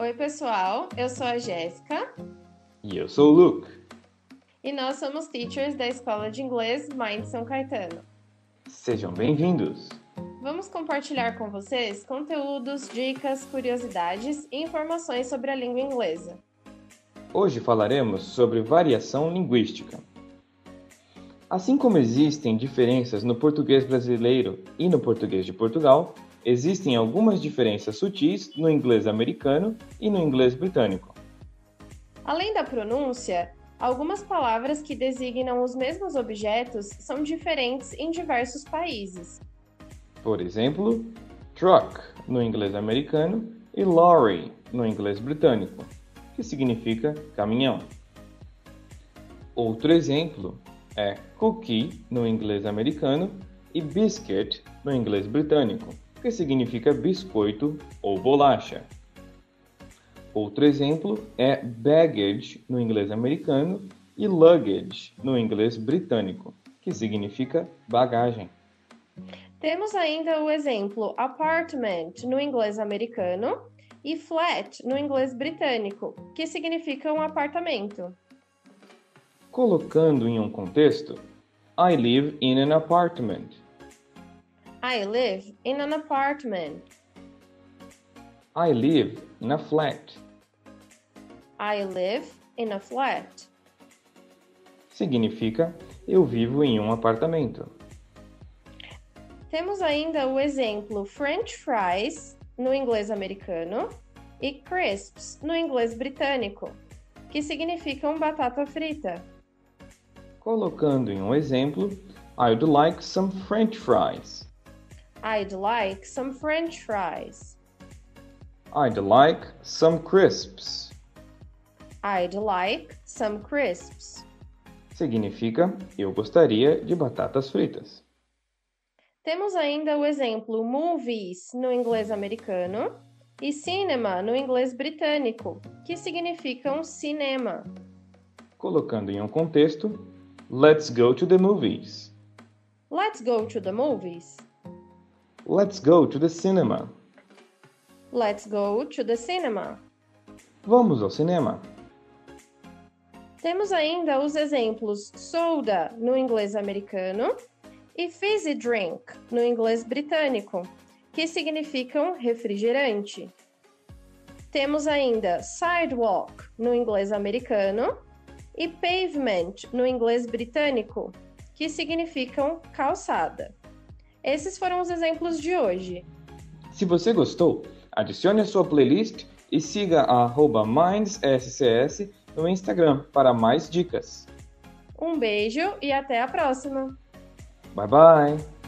Oi, pessoal. Eu sou a Jéssica E eu sou o Luke. e nós somos teachers da Escola de Inglês Mind São Caetano. Sejam bem-vindos. Vamos compartilhar com vocês conteúdos, dicas, curiosidades e informações sobre a língua inglesa. Hoje falaremos sobre variação linguística. Assim como existem diferenças no português brasileiro e no português de Portugal, existem algumas diferenças sutis no inglês americano e no inglês britânico. Além da pronúncia, algumas palavras que designam os mesmos objetos são diferentes em diversos países. Por exemplo, truck no inglês americano e lorry no inglês britânico, que significa caminhão. Outro exemplo é cookie no inglês americano e biscuit no inglês britânico, que significa biscoito ou bolacha. Outro exemplo é baggage no inglês americano e luggage no inglês britânico, que significa bagagem. Temos ainda o exemplo apartment no inglês americano e flat no inglês britânico, que significa um apartamento. Colocando em um contexto, I live in an apartment. I live in an apartment. I live in a flat. I live in a flat. Significa eu vivo em um apartamento. Temos ainda o exemplo French fries no inglês americano e crisps no inglês britânico, que significam batata frita. Colocando em um exemplo, I'd like some french fries. I'd like some French fries. I'd like some crisps. I'd like some crisps. Significa eu gostaria de batatas fritas. Temos ainda o exemplo movies no inglês americano e cinema no inglês britânico, que significam cinema. Colocando em um contexto, let's go to the movies. Let's go to the movies. Let's go to the cinema. Let's go to the cinema. Vamos ao cinema. Temos ainda os exemplos soda no inglês americano e fizzy drink no inglês britânico, que significam refrigerante. Temos ainda sidewalk no inglês americano e pavement no inglês britânico, que significam calçada. Esses foram os exemplos de hoje. Se você gostou, adicione a sua playlist e siga a arroba MindsSCS no Instagram para mais dicas. Um beijo e até a próxima! Bye bye!